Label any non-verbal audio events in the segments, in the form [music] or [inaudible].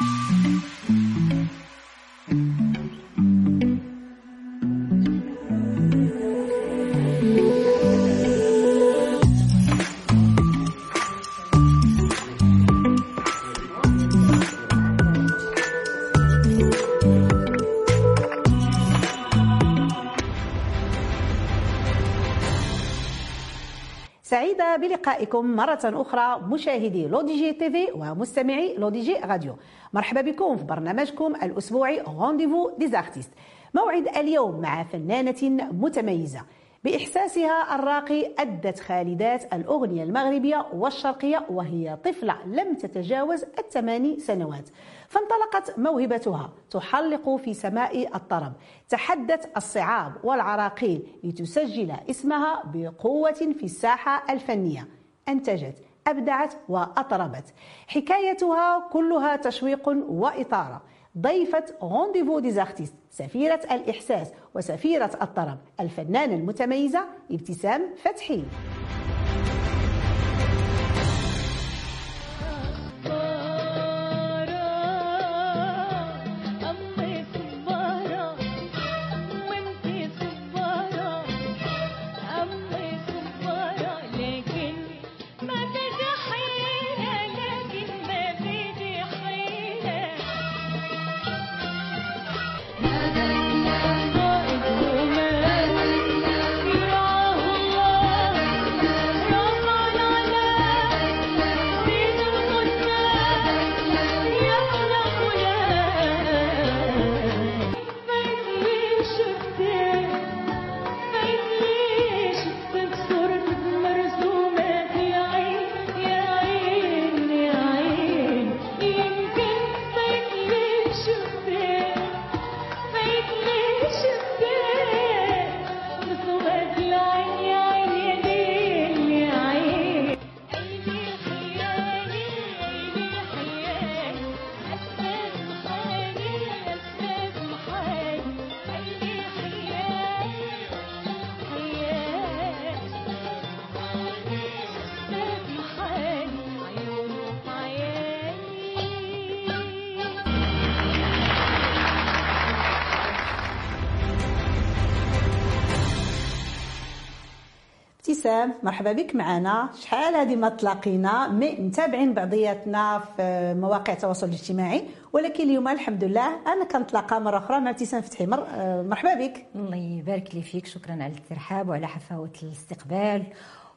Mm-hmm. بلقائكم مرة أخرى مشاهدي لوديجي تي في ومستمعي لوديجي راديو. مرحبا بكم في برنامجكم الأسبوعي rendez-vous des artistes موعد اليوم مع فنانة متميزة. بإحساسها الراقي أدت خالدات الأغنية المغربية والشرقية وهي طفلة لم تتجاوز الثماني سنوات. فانطلقت موهبتها تحلق في سماء الطرب. تحدت الصعاب والعراقيل لتسجل اسمها بقوة في الساحة الفنية. أنتجت أبدعت وأطربت. حكايتها كلها تشويق وإثارة. ضيفة rendez-vous des artistes سفيرة الإحساس وسفيرة الطرب. الفنانة المتميزة ابتسام فتحي. ابتسام مرحبا بك معنا. شحال هذه ما تلاقينا؟ متابعين بعضياتنا في مواقع التواصل الاجتماعي ولكن اليوم الحمد لله أنا كنتلاقى مرة أخرى مع ابتسام فتحي. مر... مرحبا بك. الله يبارك لي فيك. شكرا على الترحاب وعلى حفاوة الاستقبال.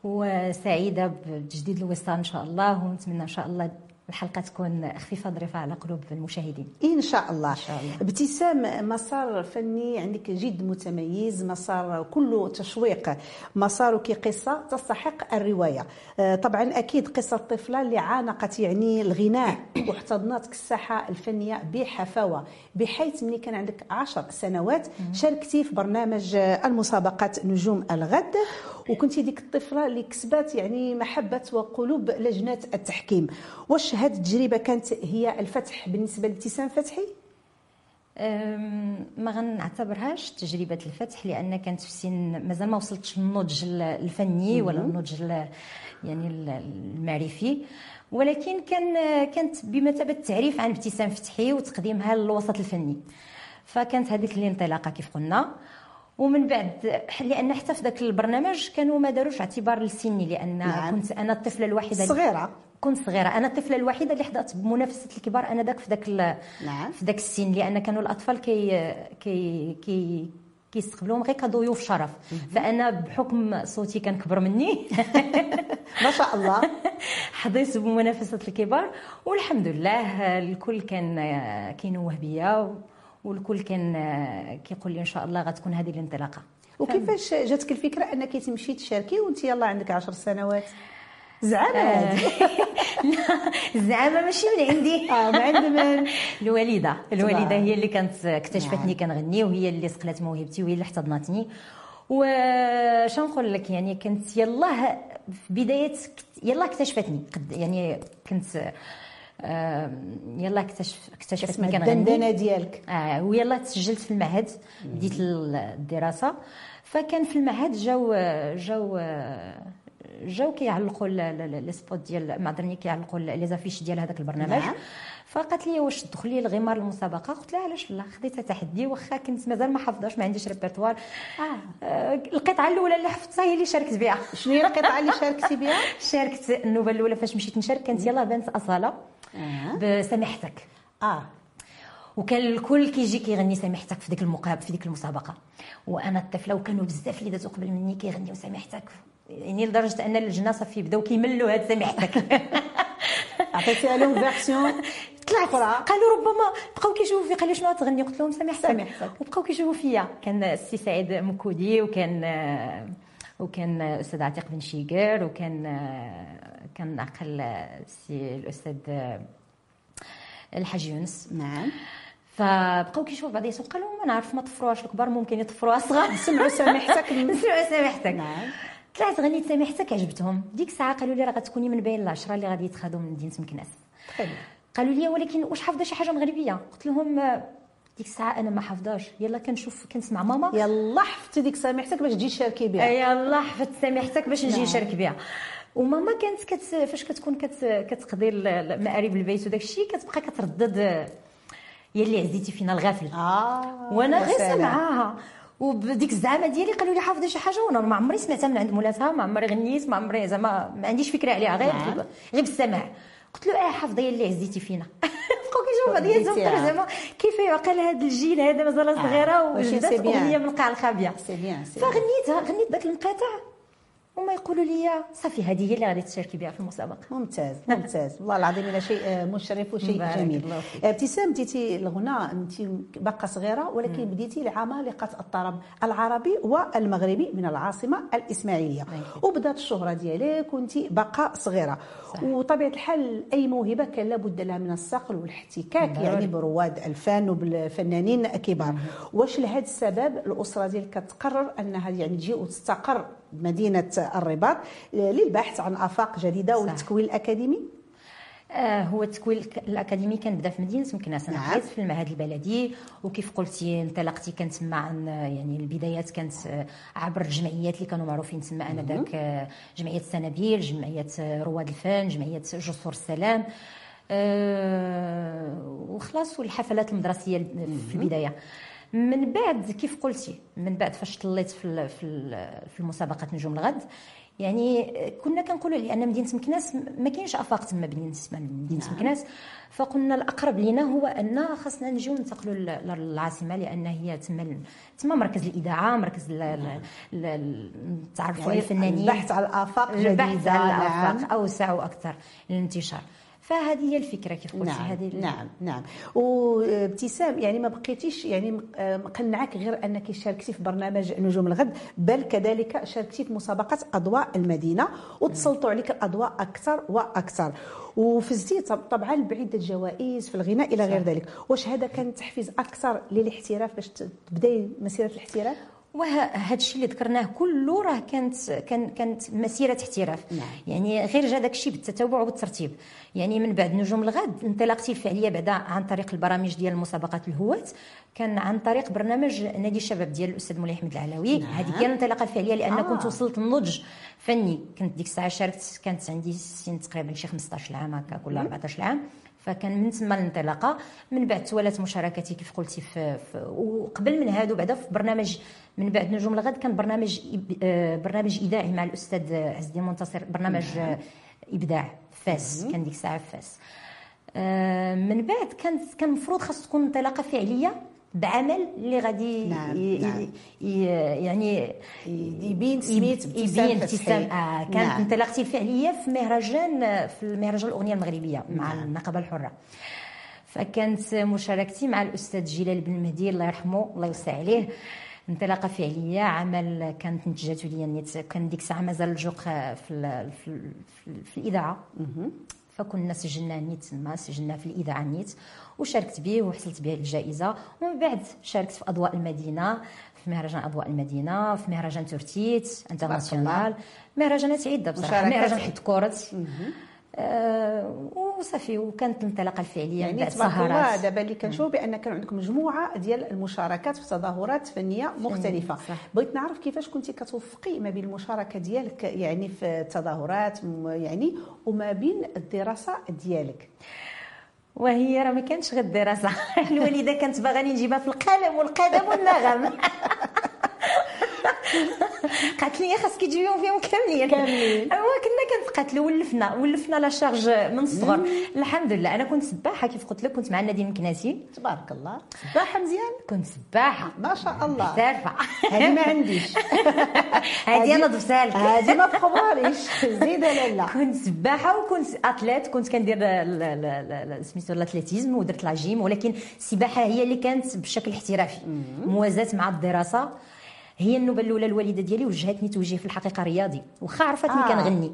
وسعيدة بتجديد الوصال إن شاء الله ونتمنى إن شاء الله الحلقة تكون خفيفة ظريفة على قلوب المشاهدين. إن شاء الله. إن شاء الله. ابتسام مسار فني عندك جد متميز مسار كله تشويق مسارك قصة تستحق الرواية. آه، طبعا أكيد قصة طفله اللي عانقت يعني الغناء [coughs] واحتضنتك الساحة الفنية بحفاوة. بحيث ملي كان عندك عشر سنوات شاركتي في برنامج المسابقات نجوم الغد. وكنتي ديك الطفلة اللي كسبت يعني محبة وقلوب لجنة التحكيم. واش هذه التجربة كانت هي الفتح بالنسبة لابتسام فتحي؟ ما غنعتبرهاش تجربة الفتح لأن كانت في سن مازال ما وصلتش النضج الفني ولا النضج يعني المعرفي. ولكن كان كانت بمثابة تعريف عن ابتسام فتحي وتقديمها للوسط الفني. فكانت هذيك الانطلاقة كيف قلنا. ومن بعد لأن حتى في ذاك البرنامج كانوا ما داروش اعتبار لسني لأن نعم. كنت أنا الطفلة الوحيدة صغيرة. كنت صغيرة. أنا الطفلة الوحيدة اللي حضرت بمنافسة الكبار أنا ذاك في ذاك نعم. في ذاك السن لأن كانوا الأطفال كي كي كي كيستقبلوهم غير كضيوف شرف. فأنا بحكم صوتي كان كبر مني. [laughs] ما شاء الله. [laughs] حظيت بمنافسة الكبار والحمد لله الكل كان كينوه بيا والكل كان كيقول لي إن شاء الله غتكون هذه الانطلاقة. وكيفاش جاتك الفكرة أنك تمشي تشاركي وأنت يلا عندك 10 سنوات؟ زعما. آه. [laughs] زعما ماشي من عندي. آه من عند من؟ [laughs] الوالدة. الوالدة هي اللي كانت اكتشفتني نعم. كنغني وهي اللي سقلات موهبتي وهي اللي احتضنتني. واش نقول لك يعني كنت يلاه في بداية يلا اكتشفتني. يعني كنت يلا اكتشف اكتشفتني كنغني الدندنة ديالك. آه ويلا تسجلت في المعهد بديت الدراسة. فكان في المعهد جاو جاو جاو كيعلقوا لي spot ديال معذرني كيعلقوا لي les affiches ديال هذاك البرنامج. نعم. فقالت لي واش تدخلي الغمار المسابقة؟ قلت لها علاش لا خديتها تحدي واخا كنت مازال ما حافظاش ما عنديش ريبرتوار آه. آه، القطعة الأولى اللي حفظتها هي اللي شاركت بها. شنو هي القطعة اللي شاركتي بها؟ [laughs] شاركت النوبة الأولى فاش مشيت نشارك كانت يلا بانت أصالة. آه. بسامحتك آه. وكان الكل كيجي كيغني سامحتك في ديك المقابل في ديك المسابقة. وأنا الطفلة وكانوا بزاف اللي دازوا قبل مني كيغنيو سامحتك يعني لدرجة أن اللجنه صافي بداو كيملوا هاد سامحتك [laughs] عطيتيها لهم version طلعت. قالوا ربما بقاو كيشوفوا في قالوا شنو تغني قلت لهم سامحتك سامحتك. وبقاو كيشوفوا فيا. كان السي سعيد مكودي وكان وكان الاستاذ عتيق بن شيقر وكان كان عقل السي الأستاذ الحاج يونس. نعم. فبقاو كيشوفوا بعض يسوق قالوا ما نعرف ما طفروهاش الكبار ممكن يطفروها صغار [laughs] سمعوا سامحتك نسمعوا [laughs] سامحتك نعم. طلعت غنيت سامحتك عجبتهم. ديك الساعة قالوا لي راه غتكوني من بين العشرة اللي غادي يتخذوا من مدينة مكناس. قالوا لي ولكن واش حافظة شي حاجة مغربية؟ قلت لهم ديك الساعة أنا ما حافظاش يلا كنشوف كنسمع. ماما؟ يلا حفتي ديك سامحتك باش تجي تشاركي بها يلا حفظت سامحتك باش نجي نعم. نشارك بها وماما كانت كت فاش كتكون كت كتقضي المآرب البيت وداك الشيء كتبقى كتردد آه، يا اللي عزيتي فينا الغافل. آه وأنا غير. سامعاها وبديك الزعامه ديالي قالوا لي حافظه شي حاجة وأنا ما عمري سمعتها من عند مولاتها ما عمري غنيت ما عمري زعما ما عنديش فكرة عليها غير نعم. غير بالسماع. قلت له آه حافظه يا اللي عزيتي فينا. [laughs] بقاو كيشوفوا بعضياتهم. قالوا زعما كيف يعقل هذا الجيل هذا مازال صغيرة واش وجدات. أغنية من القاع الخابية c'est bien ça فغنيتها غنيت ذاك المقاطع هما يقولوا لي صافي هذه هي اللي غادي تشاركي بها في المسابقة. ممتاز [laughs] ممتاز. والله العظيم إلى شيء آه، مشرف وشيء جميل. آه، ابتسام بديتي الغناء أنت باقة صغيرة ولكن بديتي لعمالقه الطرب العربي والمغربي من العاصمة الإسماعيلية. وبدات الشهرة ديالك وأنت باقة صغيرة. صح. وطبيعة الحال أي موهبة كان لابد لها من الصقل والاحتكاك. يعني برواد الفن وبالفنانين كبار واش لهذا السبب؟ الأسرة ديالك كتقرر أنها يعني تجي وتستقر بمدينه الرباط. للبحث عن آفاق جديدة. والتكوين الأكاديمي. آه هو التكوين الأكاديمي كان بدأ في مدينة مكناس أنا نعم. حيت في المعهد البلدي. وكيف قلتي انطلقتي كانت تما عن يعني البدايات كانت آه، عبر الجمعيات اللي كانوا معروفين تما آنذاك آه، جمعية السنابيل جمعية آه، رواد الفن جمعية جسور السلام. آه وخلاص والحفلات المدرسية في البداية. من بعد كيف قلتي؟ من بعد فاش طليت في في ال- في المسابقة نجوم الغد. يعني كنا كنقولوا لأن مدينة مكناس ما كاينش أفاق تما بالنسبة لمدينه نعم. مكناس. فقلنا الأقرب لنا هو أن خاصنا نجيو ننتقلوا للعاصمة لأن هي تما تما مركز الاذاعه مركز ال- ال- ال- التعرف على الفنانين. البحث على الآفاق جديدة البحث على نعم. الافاق أوسع وأكثر للانتشار. فهذه هي الفكرة كيف قلتي نعم هذه نعم نعم. وابتسام يعني ما بقيتيش يعني مقنعك غير أنك شاركتي في برنامج نجوم الغد بل كذلك شاركتي في مسابقة أضواء المدينة وتسلطوا عليك الأضواء أكثر وأكثر. وفزتي طب- طبعا بعده جوائز في الغناء إلى غير. ذلك. واش هذا كان تحفيز أكثر للاحتراف باش تبداي مسيرة الاحتراف؟ وهذا الشيء اللي ذكرناه كله راه كانت كان كانت مسيرة احتراف نعم. يعني غير جا داك الشيء بالتتابع وبالترتيب يعني من بعد نجوم الغد انطلاقتي الفعليه بعدا عن طريق البرامج ديال مسابقات الهواة كان عن طريق برنامج نادي الشباب ديال الأستاذ مولاي احمد العلوي نعم. هذه هي الانطلاقه الفعليه لأن آه. كنت وصلت للنضج فني كنت ديك الساعة شاركت كانت عندي سن تقريبا شي 15 عام هكاك ولا 14 عام فكان من تما الانطلاقة. من بعد توالت مشاركتي كيف قلتي في, في وقبل من هادو بعدا في برنامج من بعد نجوم الغد كان برنامج آه، برنامج اذاعي مع الأستاذ عز الدين منتصر برنامج آه، إبداع فاس كان ديك الساعة فاس. آه، من بعد كانت كان المفروض خاص تكون انطلاقة فعلية. بعمل اللي غادي نعم، ي- نعم. ي- يعني يبين سميت يبين. ابتسام آه كانت نعم. انطلاقتي الفعلية في مهرجان في المهرجان الأغنية المغربية مع النقابة الحرة فكانت مشاركتي مع الأستاذ جلال بن مهدي الله يرحمه الله يوسع عليه انطلاقة فعلية عمل كانت نتجته ليا كان ديك الساعة مازال الجوق في ال في, ال في, ال في الإذاعة فكنا سجلنا نيت تما سجلنا في الإذاعة نيت وشاركت به وحصلت به الجائزة. ومن بعد شاركت في أضواء المدينة في مهرجان أضواء المدينة في مهرجان تورتيت international مهرجانات عده بصراحة مهرجان حيت كورت. وصافي وكانت الانطلاقه الفعلية يعني بعد سهرات. دابا اللي كنشوف بأن كان عندكم مجموعة ديال المشاركات في تظاهرات فنية مختلفة. بغيت نعرف كيفاش كنتي كتوفقي ما بين المشاركة ديالك يعني في التظاهرات يعني وما بين الدراسة ديالك؟ وهي راه ما كانتش غير الدراسة. [laughs] الوالدة كانت باغاني نجيبها في القلم والقدم والنغم [laughs] قالت لي خاصك تجيبيهم فيهم كاملين. كاملين. كنا كنتقاتلوا ولفنا ولفنا لا شارج من الصغر. الحمد لله أنا كنت سباحة كيف قلت لك كنت مع النادي المكناسي تبارك الله. سباحة مزيان؟ كنت سباحة. ما شاء الله. محترفه هذه ما عنديش. [laughs] هذه أنا ضفتها لك هذه ما [laughs] تخبريش زيدة لالا كنت سباحة وكنت أتليت كنت كندير سميتو الأتليتيزم ودرت لا جيم ولكن السباحة هي اللي كانت بشكل احترافي. موازاة مع الدراسة. هي النوبة الأولى الوالدة ديالي وجهتني توجيه في الحقيقة رياضي واخا عرفتني آه. كنغني.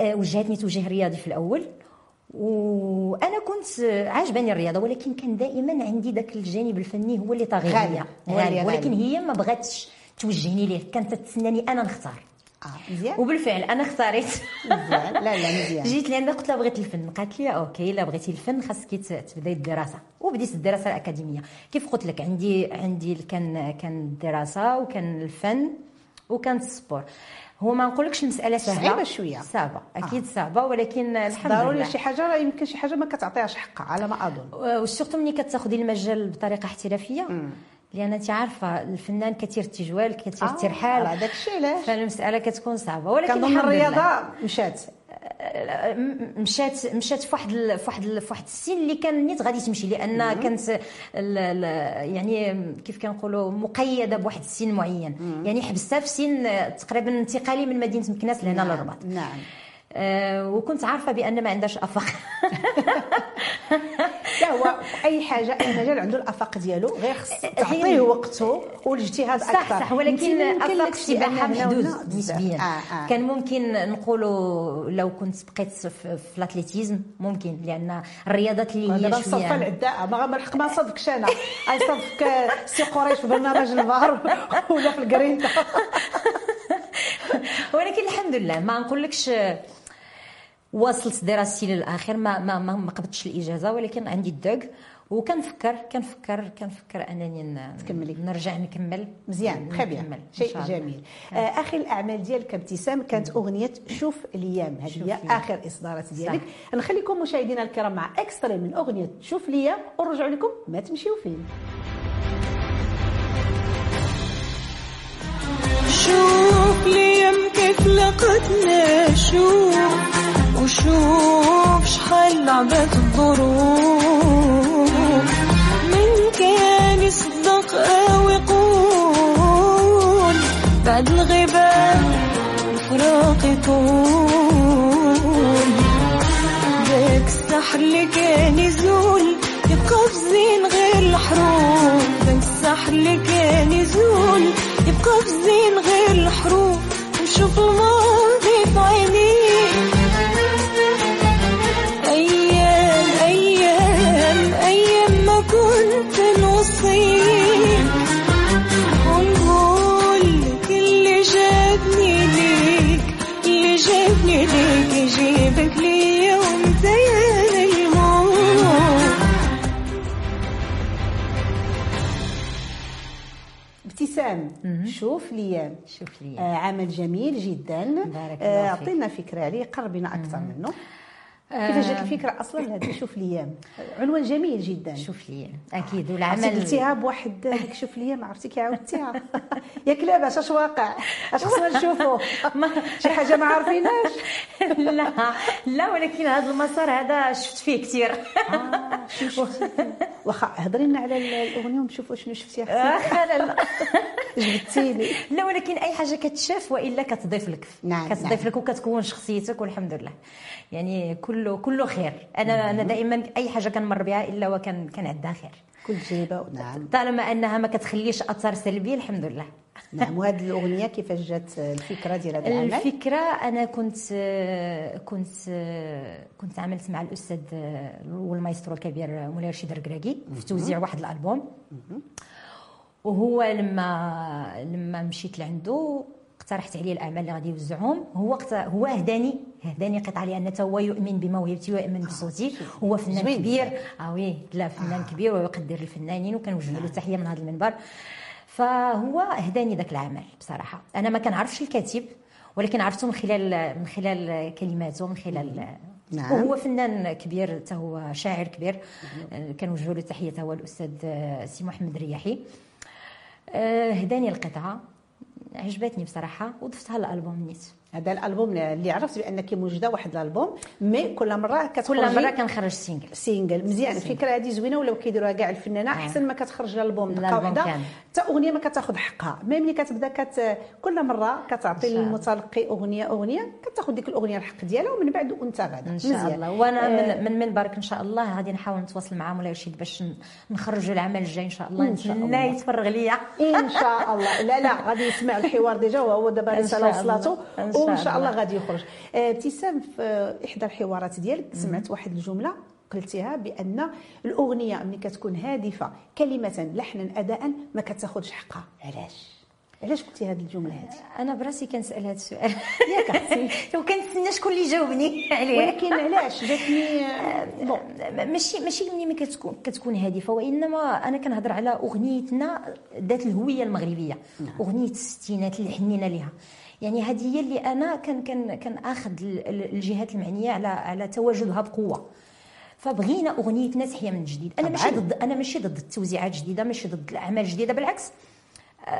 وجهتني توجيه رياضي في الأول. وأنا كنت عاجباني الرياضة ولكن كان دائما عندي ذاك الجانب الفني هو اللي طاغي غالب. ولكن. هي ما بغاتش توجهني ليه كانت تتسناني أنا نختار. مزيان. وبالفعل أنا اختاريت. مزيان. لا لا مزيان. [laughs] جيت لعندها قلت لها بغيت الفن قالت لي OK الا بغيتي الفن خاصك تبدأي الدراسة. وبديت الدراسة الأكاديمية. كيف قلت لك عندي عندي كان كان الدراسه وكان الفن وكانت ال sport. هو ما نقولكش المساله سهلة. صعيبة شوية. صعبة أكيد صعبة ولكن الحمد ضروري لله شي حاجة؟ راه يمكن شي حاجة ما كتعطيهاش حقها على ما أظن. و surtout ملي كتاخذي المجال بطريقة احترافية لأن انت عارفة الفنان كثير التجوال كثير آه، الترحال راه داك الشيء علاش؟ فالمسألة كتكون صعبة ولكن كنظن. الرياضة مشات. م- مشات مشات في واحد ال- في واحد ال- في واحد السن اللي كان نيت غادي تمشي لأن كانت ال- ال- يعني كيف كنقولوا مقيدة بواحد السن معين. يعني حبستها في سن تقريبا انتقالي من مدينة مكناس لهنا للرباط. نعم. آه، وكنت عارفة بأن ما عندهاش أفاق. [laughs] لا هو أي حاجة أي مجال عنده الأفاق ديالو غير خص تعطيه هي- وقته والاجتهاد صح أكثر صح ولكن يمكن أفاق السباحه محدود. نسبيا. آه آه. كان ممكن نقولوا لو كنت بقيت في, ال athlétisme ممكن لأن الرياضات اللي هي شوية العداء ما غنلحق ما نصدفكش أنا. [laughs] غنصدفك سي قريش في برنامج البحر ولا في الكرينتا [laughs] ولكن الحمد لله ما نقولكش واصلت دراستي للاخر ما ما ما, ما قبضتش الإجازة ولكن عندي الدوق. وكنفكر كنفكر كنفكر أنني تكملي. نرجع نكمل. مزيان تخي بيان شيء. جميل. آه. اخر الأعمال ديالك ابتسام كانت أغنية شوف الأيام هذه هي. آخر إصدارات ديالك. نخليكم مشاهدينا الكرام مع إكسترا من أغنية شوف الأيام ونرجعوا لكم ما تمشيو فين. شوف ليام كيف لقتنا شوف. وشوف شحال لعبت الظروف. من كان يصدق أو يقول بعد الغيبة الفراق يطول ذاك السحر اللي كان يزول يبقى في زين غير الحروف. ذاك السحر اللي كان يزول يبقى في زين غير الحروف. نشوف الماضي ابتسام شوف الأيام شوف لي آه عمل جميل جدا. بارك الله آه، فيك. أعطينا فكرة عليه قربنا أكثر منه. كيفاش جات الفكرة أصلا؟ لهذا شوف الأيام عنوان جميل جدا. شوف لي أكيد والعمل قلتيها بواحد ديك شوف ليا؟ ما عرفتي كي عاودتيها [laughs] ياك لاباس اش واقع؟ اش خصنا نشوفوا شي حاجة ما عارفيناش [laughs] لا لا ولكن هذا المسار هذا شفت فيه كثير آه، واخا هضري لنا على الأغنية ونشوفوا شنو شفتي أختي آه، لا لا [laughs] جبتيني. لا ولكن أي حاجة كتشاف وإلا كتضيف لك. نعم، كتضيف نعم. لك وكتكون شخصيتك والحمد لله. يعني كله كله خير. أنا أنا دائما أي حاجة كنمر بها إلا وكان كان عندها خير. كل تجربه نعم. طالما أنها ما كتخليش اثر سلبي الحمد لله. نعم. وهذه [laughs] الأغنية كيفاش جات الفكرة ديال هذا العمل؟ الفكرة أنا كنت كنت كنت عملت مع الأستاذ والمايسترو الكبير مولاي رشيد الركراكي في توزيع واحد الألبوم. وهو لما لما مشيت لعنده اقترحت عليه الأعمال اللي غادي يوزعهم. هو هو اهداني اهداني قطعه لأن حتى هو يؤمن بموهبتي ويؤمن بصوتي. هو فنان كبير. آه وي لا فنان كبير ويقدر الفنانين وكنوجه له التحيه من هذا المنبر. فهو اهداني ذاك العمل بصراحة. أنا ما كنعرفش الكاتب ولكن عرفته من خلال من خلال كلماته من خلال نعم. وهو فنان كبير حتى هو شاعر كبير. آه، كنوجه له التحيه هو الأستاذ آه، سي محمد الرياحي آه، هداني القطعه عجبتني بصراحة وضفتها للالبوم نيت. هذا الألبوم اللي عرفت بأنك موجودة واحد الألبوم mais كل مرة كتخرجي كل مرة كنخرج single single مزيان. الفكرة هذه زوينة ولاو كيديروها كاع الفنانة أحسن ما كتخرج الألبوم. دقه واحدة. حتى أغنية ما كتاخذ حقها. mais ملي كتبدا كت كل مرة كتعطي. للمتلقي اغنيه أغنية كتاخذ ديك الأغنية الحق ديالها ومن بعد وانت غادا إن شاء مزيان. الله. وأنا آه، من من منبرك إن شاء الله. غادي نحاول نتواصل مع مولاي رشيد باش نخرجوا العمل الجاي إن شاء الله. إن شاء نتمنى الله. يتفرغ ليا. إن شاء الله. لا لا. غادي يسمع الحوار ديجا وهو دابا رسالة. وصلاته وإن شاء الله. غادي يخرج. آه، ابتسام في إحدى الحوارات ديالك سمعت واحد الجملة قلتيها بأن الأغنية ملي كتكون هادفة كلمة لحنا أداء ما كتاخذش حقها. علاش؟ علاش قلتي هذه الجملة هذه أنا براسي كنسأل هذا السؤال. ياك أختي. [laughs] وكنتسنى شكون اللي يجاوبني عليه. ولكن علاش؟ جاتني آه، [laughs] بون. ماشي ماشي ملي كتكون كتكون هادفة وإنما أنا كنهضر على أغنيتنا ذات الهوية المغربية. أغنية الستينات اللي حنينا لها يعني هذه هي اللي أنا كان كان كان آخذ ال- ال- الجهات المعنية على على تواجدها بقوة. فبغينا اغنيتنا تحيا من جديد. أنا ماشي. ضد أنا ماشي ضد التوزيعات الجديدة ماشي ضد الأعمال الجديدة بالعكس. آه،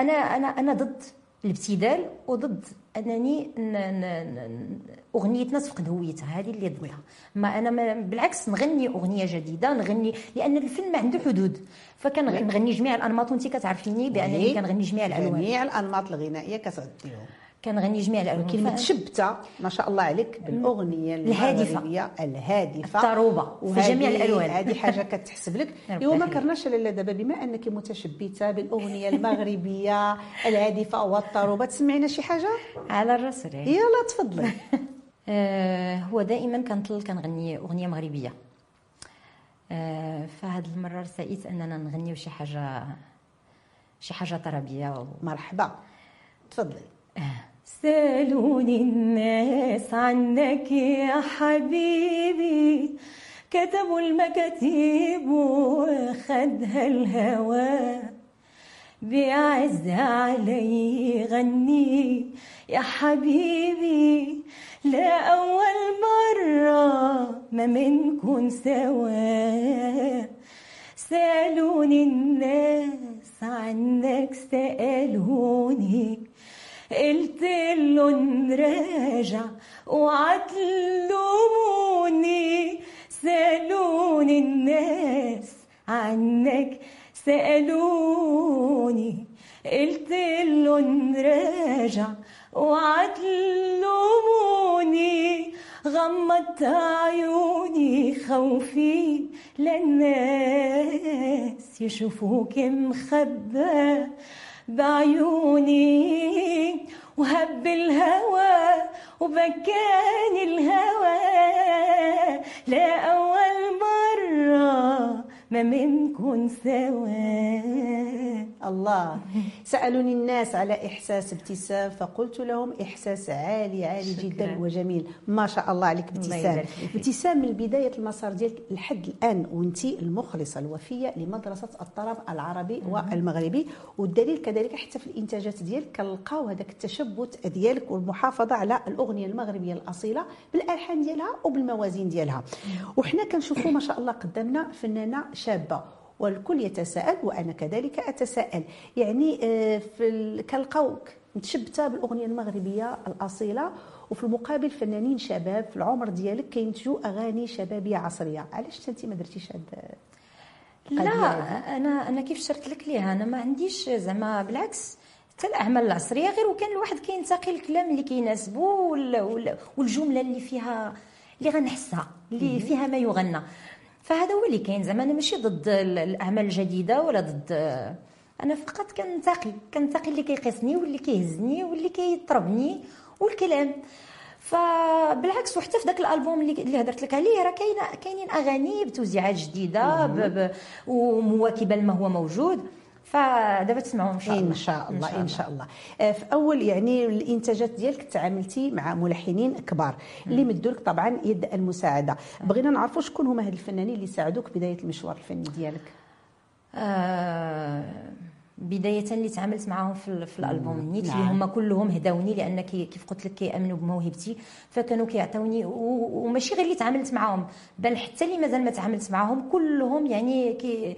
أنا أنا أنا ضد الابتذال وضد أنني ن- ن- ن- اغنيتنا تفقد هويتها هذه اللي ضدها ما أنا ما بالعكس نغني أغنية جديدة نغني لأن الفيلم ما عنده حدود. فكنغني جميع الأنماط وانت كتعرفيني بأنني. كنغني جميع الألوان. جميع الأنماط الغنائية كتغديهم كنغني جميع الألوان كلمة ف- شبتة ما شاء الله عليك بالأغنية الهادفة. المغربية الهادفة الطروبة في جميع الألوان. هذه حاجة [laughs] كتحسب لك إيوا ما. كرناش لالا دابا بما أنك متشبتة بالأغنية المغربية [laughs] الهادفة والطروبة تسمعينا شي حاجة على الراس. يلا تفضلي [laughs] آه، هو دائما كنطل كنغني أغنية مغربية آه، فهاد المرة رسائت أننا نغنيو شي حاجة شي حاجة طربية و... مرحبا تفضلي سالوني الناس عنك يا حبيبي. كتبوا المكاتيب وخدها الهوى بيعز علي غني يا حبيبي. لا أول مرة ما منكن سوا. سألوني الناس عنك سألوني قلت لهم راجع وعتلوموني سألوني الناس عنك سألوني. قلت لهم راجع وعتلوموني غمضت عيوني خوفي للناس يشوفوك مخبى بعيوني وهب الهوى وبكاني الهوى. لا أول مرة ما منكن سوا. الله. سألوني الناس على إحساس ابتسام فقلت لهم إحساس عالي عالي شكراً. جدا وجميل. ما شاء الله عليك ابتسام. ابتسام من بداية المسار ديالك لحد الآن وأنت المخلصة الوفية لمدرسة الطرب العربي والمغربي. والدليل كذلك حتى في الإنتاجات ديالك كنلقاو هذاك التشبت ديالك والمحافظة على الأغنية المغربية الأصيلة بالألحان ديالها وبالموازين ديالها. وحنا كنشوفوا ما شاء الله قدامنا فنانة شابة. والكل يتساءل وأنا كذلك أتساءل. يعني آه، في ال- كنلقاوك متشبته بالأغنية المغربية الأصيلة وفي المقابل فنانين شباب في العمر ديالك كينتجوا أغاني شبابية عصرية. علاش أنت ما درتيش هاد لا أنا أنا كيف شرت لك ليها؟ أنا ما عنديش زعما بالعكس حتى الأعمال العصرية غير وكان الواحد كينتقي الكلام اللي كيناسبو وال- وال- والجملة اللي فيها اللي غنحسها اللي فيها ما يغنى. فهذا هو اللي كاين زعما. أنا ماشي ضد ال- الأعمال الجديدة ولا ضد أنا فقط كنتقي كنتقي اللي كيقيسني واللي كيهزني واللي كيطربني والكلام. فبالعكس وحتى في ذاك الألبوم اللي اللي هضرت لك عليه راه كاينة كاينين أغاني بتوزيعات جديدة ومواكبه لما هو موجود. فدابا تسمعوا إن شاء الله. إن شاء الله إن شاء الله. آه، في أول يعني الإنتاجات ديالك تعاملتي مع ملحنين كبار اللي مدوا لك طبعا يد المساعدة. بغينا نعرفوا شكون هما هاد الفنانين اللي ساعدوك بداية المشوار الفني ديالك؟ آه بداية اللي تعاملت معاهم في, في الألبوم. نيت اللي نعم. هما كلهم هداوني لأن كي كيف قلت لك كيامنوا بموهبتي. فكانوا كيعطيوني وماشي غير اللي تعاملت معاهم. بل حتى اللي مازال ما تعاملت معاهم كلهم يعني كي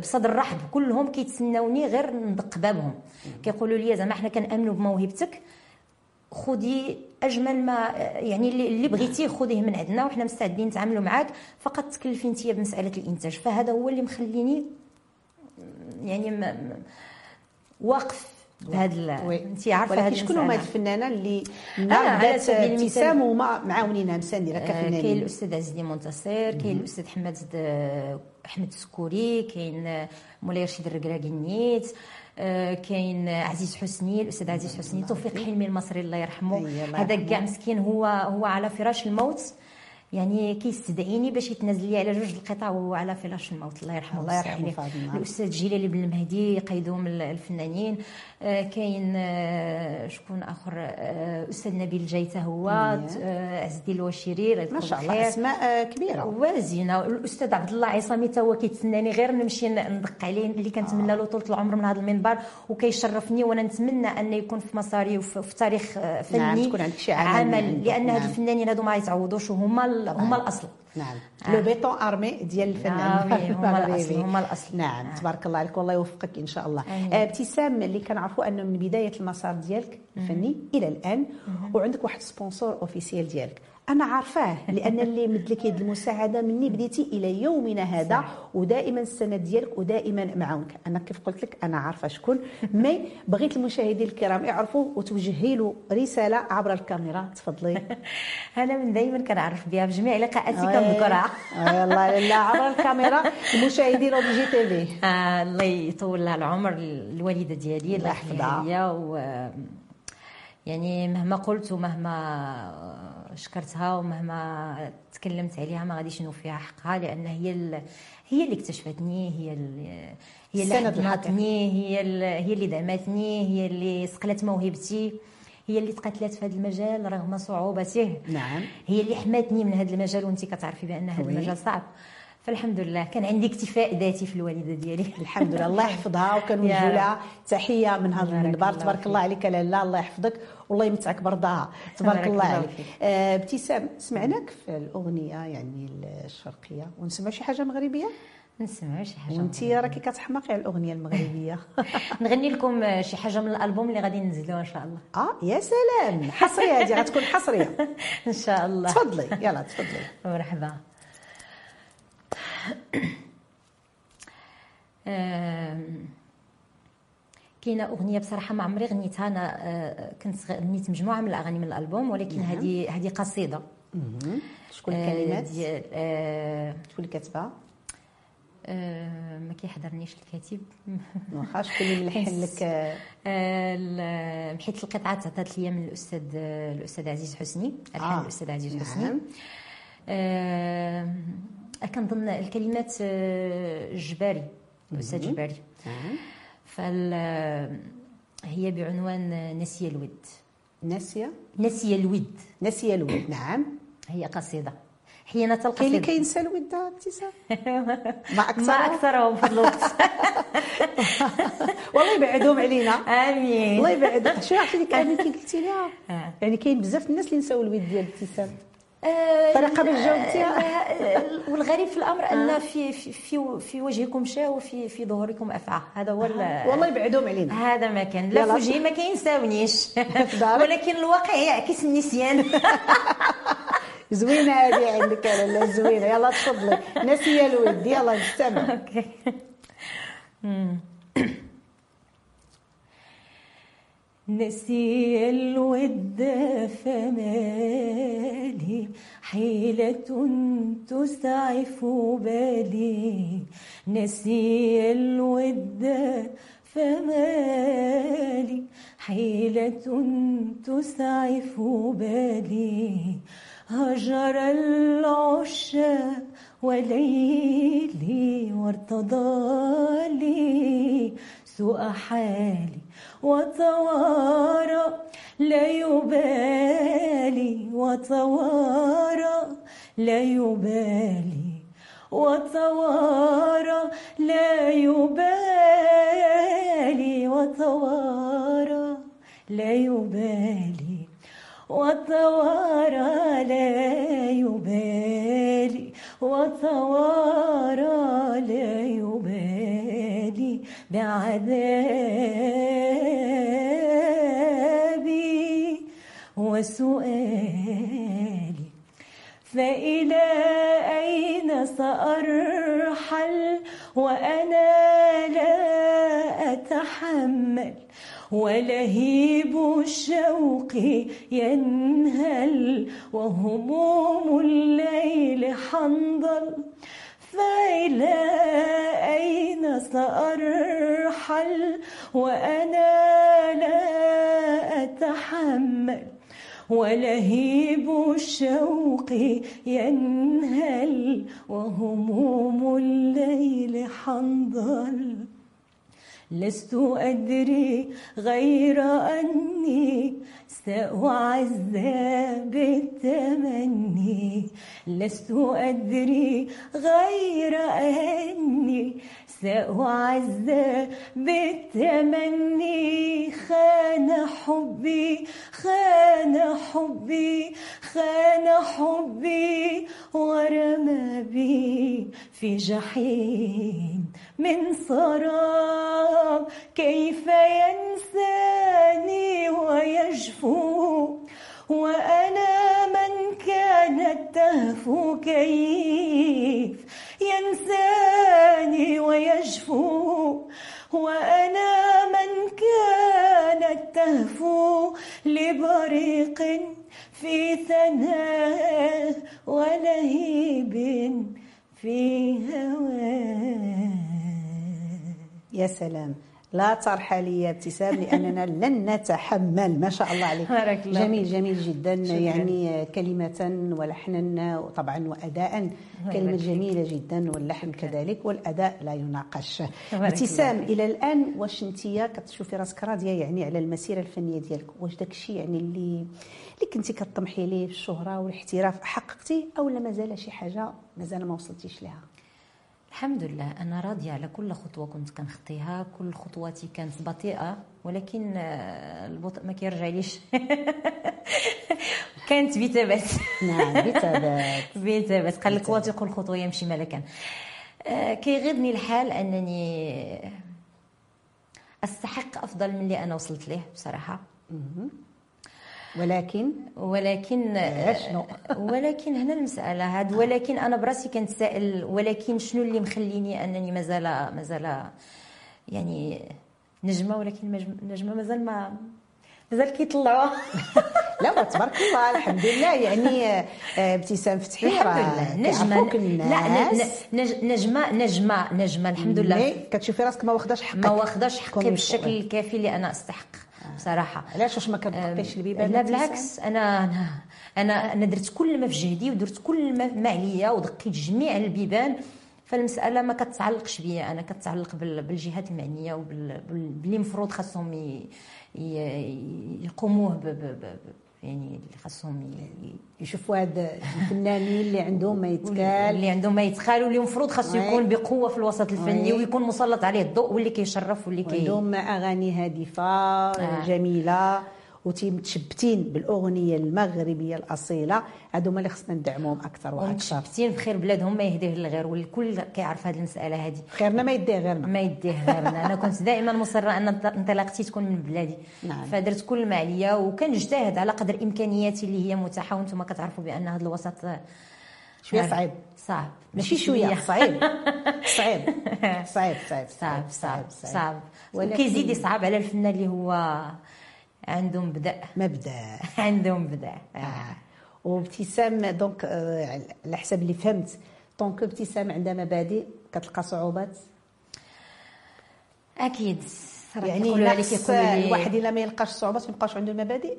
بصدر رحب كلهم كيتسناوني غير ندق بابهم. كيقولوا لي زعما حنا كنأمنوا بموهبتك. خذي أجمل ما يعني اللي اللي بغيتيه خذيه من عندنا وحنا مستعدين نتعاملوا معاك. فقط تكلفي انت بمسألة الإنتاج. فهذا هو اللي مخليني يعني ما واقف بهذا. انت عارفة هذه شكون هما. الفنانة اللي سبيل المثال- ابتسام وما معاونينها مساندينها آه، كاين كفنانين الاستاذ عز الدين منتصر كاين الأستاذ حماد آه، أحمد السكوري كاين آه، مولاي رشيد الركراكي النيت آه، كاين عزيز حسني الأستاذ عزيز حسني توفيق حلمي المصري الله يرحمه هذا. كاع مسكين هو هو على فراش الموت يعني كيستدعيني باش يتنازل لي على جوج القطع وهو على فراش الموت. الله يرحمه. الله يرحمه. الأستاذ جلال بن المهدي قيدهم الفنانين. آه، كاين آه، شكون آخر؟ آه، أستاذ نبيل جيتة هو عز الدين الوشيري ما شاء الله. أسماء كبيرة. وزينة. الأستاذ عبد الله عصامي تا هو كيتسناني غير نمشي ندق عليه اللي كنتمنى له طول العمر من هذا المنبر وكيشرفني وأنا نتمنى أن يكون في مساري وفي في تاريخ فني نعم، تكون عندك شي عمل. عمل. لأن هاد نعم. الفنانين هادو ما يتعوضوش وهما هما الأصل. نعم. آه. لو béton armé ديال الفنان. آه [laughs] هما هما الأصل. نعم آه. تبارك الله عليك والله يوفقك إن شاء الله. آه، ابتسام اللي كنعرفوا أنه من بداية المسار ديالك الفني إلى الآن وعندك واحد sponsor officiel ديالك. أنا عارفاه لأن اللي مد لك يد المساعدة مني بديتي إلى يومنا هذا ودائما السند ديالك ودائما معاونك. أنا كيف قلت لك أنا عارفة شكون. [laughs] mais بغيت المشاهدين الكرام يعرفوا وتوجهي له رسالة عبر الكاميرا. تفضلي. [laughs] أنا من دائما كنعرف بها في جميع لقاءاتي كنذكرها آه، الله لا عبر الكاميرا المشاهدين أو جي تي في الله يطول لها العمر الوالدة ديالي الله يحفظها يحفظها. ليا و يعني مهما قلت ومهما شكرتها ومهما تكلمت عليها ما غاديش نوفيها حقها لأن هي ال... هي اللي اكتشفتني هي ال... هي اللي حضنتني هي ال... هي اللي دعمتني هي اللي سقلت موهبتي. هي اللي تقاتلت في هذا المجال رغم صعوبته نعم. هي اللي حماتني من هذا المجال وانت كتعرفي بأن هذا. المجال صعب. فالحمد لله كان عندي اكتفاء ذاتي في الوالدة ديالي. [laughs] الحمد لله الله يحفظها وكنوجه. لها. تحية من هذا المنبر. تبارك الله عليك لاله الله يحفظك. والله يمتعك برضاها. تبارك بارك الله عليك. فيك. آه، ابتسام سمعناك في الأغنية يعني الشرقية. ونسمع شي حاجة مغربية؟ نسمع شي حاجة وانت راكي كتحماقي على الأغنية المغربية. [laughs] نغني لكم شي حاجة من الألبوم اللي غادي ننزلوه إن شاء الله. آه يا سلام. حصرية هذه غتكون حصرية. [laughs] إن شاء الله. تفضلي. يلا تفضلي. مرحبا. [clears throat] كاينة أغنية بصراحة ما عمري غنيتها. أنا آه، كنت غنيت مجموعة من الأغاني من الألبوم ولكن هذه هذه قصيدة. شكون آه، الكلمات ديال آه، شكون اللي كاتبها؟ آه، ما كيحضرنيش الكاتب. [laughs] واخا شكون اللي ملحن لك. آه، محيت القطعه تعطات لي من الاستاذ الأستاذ عزيز حسني. ألحان آه، الأستاذ عزيز نعم. حسني. آه، كنظن الكلمات الجباري الأستاذ جباري. فال هي بعنوان نسي الود. ناسيه نسي الود. ناسيه الود. نعم. هي قصيدة. حينة كاين اللي كينسى الود ابتسام ما أكثر. ما أكثرهم في الوقت. [laughs] والله يبعدهم علينا. آمين. الله يبعد شو عرفتي ديك الكلمة اللي قلتي لها؟ آه. يعني كاين بزاف الناس اللي نساو الود ديال ابتسام آه، فأنا قبل جاوبتي. آه، والغريب في الأمر أن في في في, وجهكم شاء وفي في ظهوركم أفعى. هذا هو ال- والله يبعدهم علينا. هذا ما كان. لا. في وجهي ما كينساونيش. [laughs] ولكن الواقع يعكس النسيان. [laughs] زوينة هذه عندك يا لاله زوينة. يلا تفضلي. ناسيه الود. يلا نستمع. أوكي. نسي الود فمالي حيلة تسعف بالي. نسي الود فمالي حيلة تسعف بالي. هجر العشاق وليلي وارتضى لي سوء حالي وتوارى لا يبالي وتوارى لا يبالي وتوارى لا يبالي وتوارى لا يبالي. وتوارى لا يبالي. وتوارى لا يبالي بعذابي وسؤالي. فإلى أين سأرحل وأنا لا أتحمل؟ ولهيب الشوق ينهل وهموم الليل حنظل. فإلى أين سأرحل وأنا لا أتحمل؟ ولهيب الشوق ينهل وهموم الليل حنظل. لست أدري غير أني سأعزى بالتمني. لست أدري غير أني سأعزى بالتمني خان حبي خان حبي خان حبي ورمى بي في جحيم من سراب. كيف ينساني ويجفو؟ وأنا من كانت تهفو كيف؟ ينساني ويجفو وأنا من كانت تهفو لبريق في ثناه ولهيب في هواه. يا سلام. لا ترحلي يا ابتسام لاننا لن نتحمل. ما شاء الله عليك. بارك الله جميل جميل جدا. شكراً. يعني كلمة ولحنا وطبعا واداء كلمة. جميلة جدا واللحن كذلك والأداء لا يناقش. ابتسام إلى الآن واش أنت كتشوفي راسك راضية يعني على المسيرة الفنية ديالك؟ واش داك الشيء يعني اللي اللي كنتي كطمحي ليه في الشهرة والاحتراف؟ حققتي أو لا مازال شي حاجة مازال ما وصلتيش لها؟ الحمد لله أنا راضية على كل خطوة كنت كنخطيها كل خطواتي كانت بطيئة ولكن آه، البطء ما كيرجعليش. [laughs] كانت بثبات. نعم بثبات. [laughs] بثبات. قال لك واثق الخطوة يمشي ملكا. آه، كيغيظني الحال أنني أستحق أفضل من اللي أنا وصلت ليه بصراحة. ولكن ولكن شنو؟ ولكن هنا المسألة هاد ولكن أنا براسي كنتسائل ولكن شنو اللي مخليني أنني مازال مازال يعني نجمة ولكن نجمة مازال ما مازال كيطلعوا. [laughs] لا تبارك الله الحمد لله. يعني آه، ابتسام فتحي الحمد لله. نجمة لا نجمة نجمة نجمة الحمد لله. كتشوفي راسك ما واخداش حقك. ما واخداش حقي بالشكل. الكافي اللي أنا أستحق. بصراحة علاش واش ما كتبقيش البيبان لا؟ بالعكس أنا أنا أنا أنا درت كل ما في جهدي ودرت كل ما, عليا ودقيت جميع البيبان فالمسألة ما كتعلقش بيا أنا كتعلق بال- بالجهات المعنية وباللي المفروض خاصهم يقوموه ب- ب- ب- يعني اللي خاصهم يشوفوا هاد الفنانين [laughs] اللي عندهم ما يتكال اللي عندهم ما يتخال واللي المفروض خاصو. يكون بقوة في الوسط الفني وي. ويكون مسلط عليه الضوء واللي كيشرف واللي كي عندهم اغاني هادفة جميلة وتمتشبتين بالأغنية المغربية الأصيلة. هادو هما اللي خصنا ندعموهم أكثر وأكثر ومتشبتين بخير بلادهم ما يهديه للغير والكل كيعرف هذه المسألة هذه خيرنا ما يديه غيرنا. ما يديه غيرنا. أنا كنت دائما مصرة أن انط- انطلاقتي تكون من بلادي. نعم. فدرت كل ما عليا وكنجتهد على قدر إمكانياتي اللي هي متاحة وأنتم كتعرفوا بأن هذا الوسط شوية صعيب. صعب. ماشي شوية [laughs] صعيب. صعيب. صعيب صعيب صعب صعب صعب. ولكن- وكيزيد يصعب على الفنان اللي هو عنده مبدا [laughs] مبدأ. عنده مبدا آه. وابتسام دونك آه، على حسب اللي فهمت. donc ابتسام عندها مبادئ؟ كتلقى صعوبات؟ أكيد. يعني نقص الواحد إلا ما يلقاش صعوبات ما يبقاش عنده المبادئ؟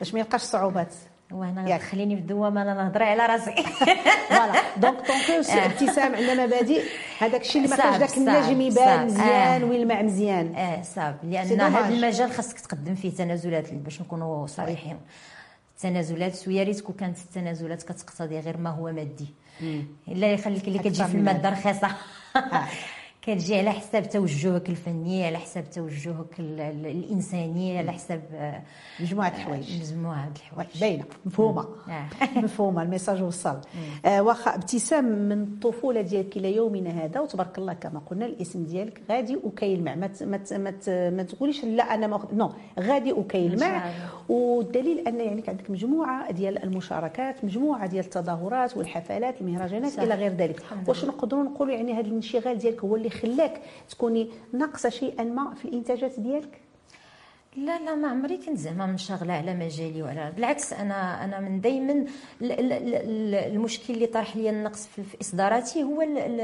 باش ما يلقاش صعوبات. وأنا. خليني في الدوامه أنا نهضر على راسي [laughs] voilà donc donc ابتسام عندنا مبادئ هذاك الشيء اللي ما كانش داك النجم يبان صعب. مزيان آه. ويلمع مزيان آه صعب لأن. هذا المجال خاصك تقدم فيه تنازلات باش نكونوا صريحين التنازلات ويا ريت كون كانت التنازلات كتقتضي غير ما هو مادي الا يخليك اللي كتجي في المادة. رخيصة آه. [laughs] كتجي على حساب توجهك الفني على حساب توجهك ال- ال- الإنساني على حساب آه، مجموعة الحوايج. مجموعة الحوايج. باينة. مفهومة. آه. [laughs] مفهومة. ال message وصل. آه واخا ابتسام من الطفولة ديالك إلى يومنا هذا وتبارك الله كما قلنا الاسم ديالك غادي وكيلمع ما ما ما, تقوليش لا أنا ما نو غادي وكيلمع. والدليل أن يعني عندك مجموعة ديال المشاركات مجموعة ديال التظاهرات والحفلات المهرجانات. إلى غير ذلك. واش نقدروا نقولوا يعني هذا الانشغال ديالك هو اللي خلاك تكوني ناقصة شيئا ما في الإنتاجات ديالك لا لا ما عمري كنت زعما منشغله على مجالي ولا بالعكس أنا أنا من دائما ال- ال- ال- المشكل اللي طرح لي النقص في إصداراتي هو ال- ال-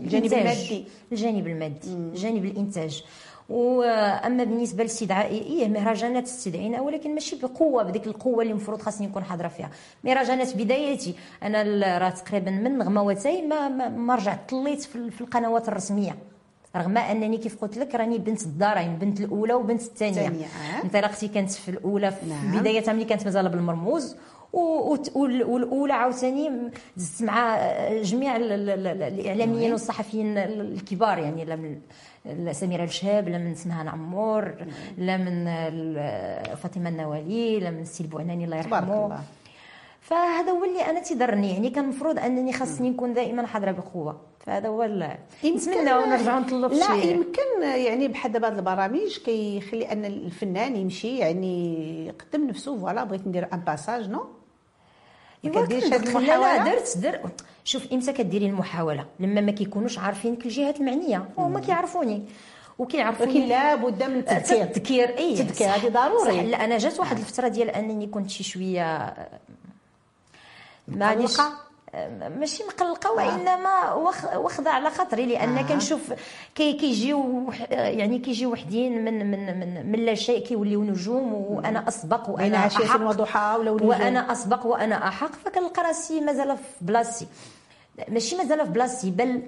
الجانب. المادي. الجانب المادي جانب الإنتاج وأما بالنسبة لاستدعائي إيه مهرجانات تستدعينا ولكن ماشي بقوة بديك القوة اللي المفروض خاصني نكون حاضرة فيها. مهرجانات بدايتي أنا راه تقريبا من نغمه وتاي ما ما, رجعت طليت في ال- في القنوات الرسمية. رغم أنني كيف قلت لك راني بنت الدارين بنت الأولى وبنت الثانية. آه. انطلاقتي كانت في الأولى في نعم. بدايتها ملي كانت مازال بالمرموز. والأولى عاوتاني دزت مع جميع ال- ال- ال- الإعلاميين والصحفيين الكبار يعني سميرة الشهاب لا من سمهان عمور لا من فاطمة النوالي لا من السي البوعناني الله يرحمه. فهذا هو اللي أنا تيضرني. يعني كان المفروض أنني خاصني نكون دائما حاضرة بقوة. فهذا هو نتمنى نرجعوا نطلوا في لا شوية يمكن يعني بحال دابا هاد البرامج كيخلي أن الفنان يمشي يعني يقدم نفسه فوالا بغيت ندير ان باساج نو ما ايوا كديرش هاد كندخل- لا درت در شوف إمتى كديري المحاولة. لما ما كيكونوش عارفينك الجهات المعنية. هما كيعرفوني. وكيعرفوني. ولكن لابد من التذكير التذكير اي التذكير. هذه ضروري. صح. لا أنا جات واحد الفترة ديال أنني كنت شي شوية ما غاديش مقلقة؟ ماشي مقلقة وإنما واخ- واخده على خاطري لأن آه. كنشوف كي كيجيو يعني كيجيو وحدين من من من, من لا شيء كيوليو نجوم وأنا أسبق وأنا أحق وضحى ولا نجوم. وأنا أسبق وأنا أحق فكنلقى راسي مازال في بلاصتي. ماشي مازال في بلاصتي بل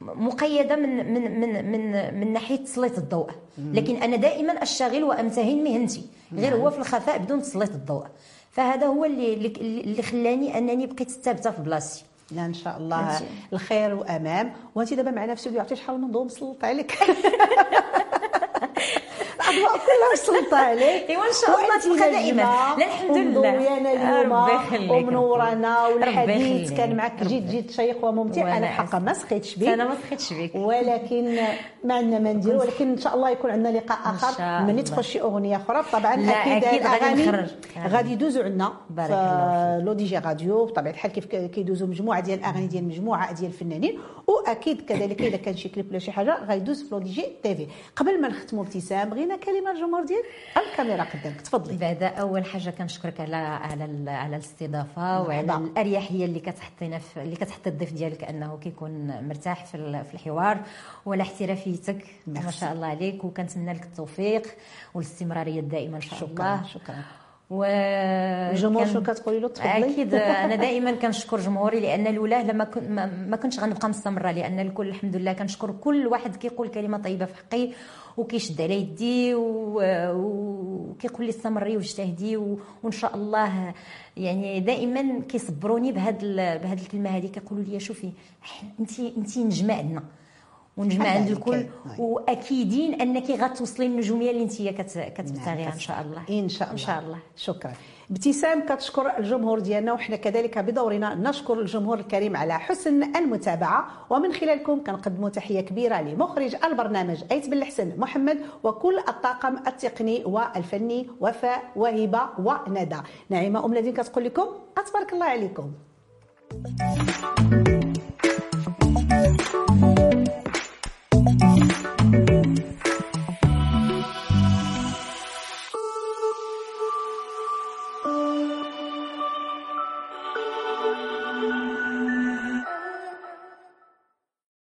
مقيدة من من من من من ناحية تسليط الضوء. لكن أنا دائما أشتغل وأمتهن مهنتي غير هو في الخفاء بدون تسليط الضوء. فهذا هو اللي اللي- اللي خلاني أنني بقيت ثابتة في بلاصتي. لا إن شاء الله ماشي. الخير وأمام. وانت دابا معنا في الاستوديو عرفتي شحال من ضوء مسلط عليك؟ [laughs] الاضواء كلها مسلطه عليك [laughs] إيوا إن شاء الله تبقى دائما. لا، الحمد لله. ومضويانا اليوم ومنورانا والحديث. كان معك جد جد شيق وممتع أنا حقا ما أسف. سخيتش بك أنا ما سخيتش بك ولكن ما عندنا ما ندير ولكن إن شاء الله يكون عندنا لقاء آخر ملي الله. تخرج شي أغنية أخرى طبعا لا، أكيد أكيد الاغاني. غادي يدوزوا عندنا بارك في الله فيك. Le DJ Radio بطبيعة الحال كيف كيدوزوا مجموعة ديال الأغاني ديال مجموعة ديال الفنانين وأكيد كذلك إذا كان شي كليب ولا شي حاجة غيدوز في لو دي جي تيفي قبل ما نختموا ابتسام بغينا كلمه للجمهور ديالك؟ الكاميرا قدامك تفضلي. بعد أول حاجة كنشكرك على على على الاستضافة وعلى مرحبا. الاريحيه اللي كتحطينا في اللي كتحط الضيف ديالك أنه كيكون مرتاح في في الحوار وعلى احترافيتك. ما. شاء الله عليك وكنتمنى لك التوفيق والاستمرارية الدائمة إن شاء شكرا الله. شكرا. و الجمهور كان- شنو كتقولي له؟ تفضلي. أكيد. [laughs] أنا دائما كنشكر جمهوري لأن لولاه لما كنت ما, كنتش غنبقى مستمرة لأن الكل الحمد لله كنشكر كل واحد كيقول كلمة طيبة في حقي وكيشد على يدي وكيقول لي استمري واجتهدي و- وإن شاء الله يعني دائما كيصبروني بهاد ال- بهاد الكلمة هذه كيقولوا لي شوفي انت انت نجمة عندنا. شحال عند عليك، الكل أي. وأكيدين أنك غتوصلي للنجومية اللي انت كت- كتبتغيها إن شاء الله. إن شاء الله. ان شاء الله. شكرا. ابتسام كتشكر الجمهور ديالنا وحنا كذلك بدورنا نشكر الجمهور الكريم على حسن المتابعة. ومن خلالكم كنقدموا تحية كبيرة لمخرج البرنامج أيت بن الحسن محمد وكل الطاقم التقني والفني وفاء وهبه وندى. نعيمة أم الذين كتقول لكم تبارك الله عليكم.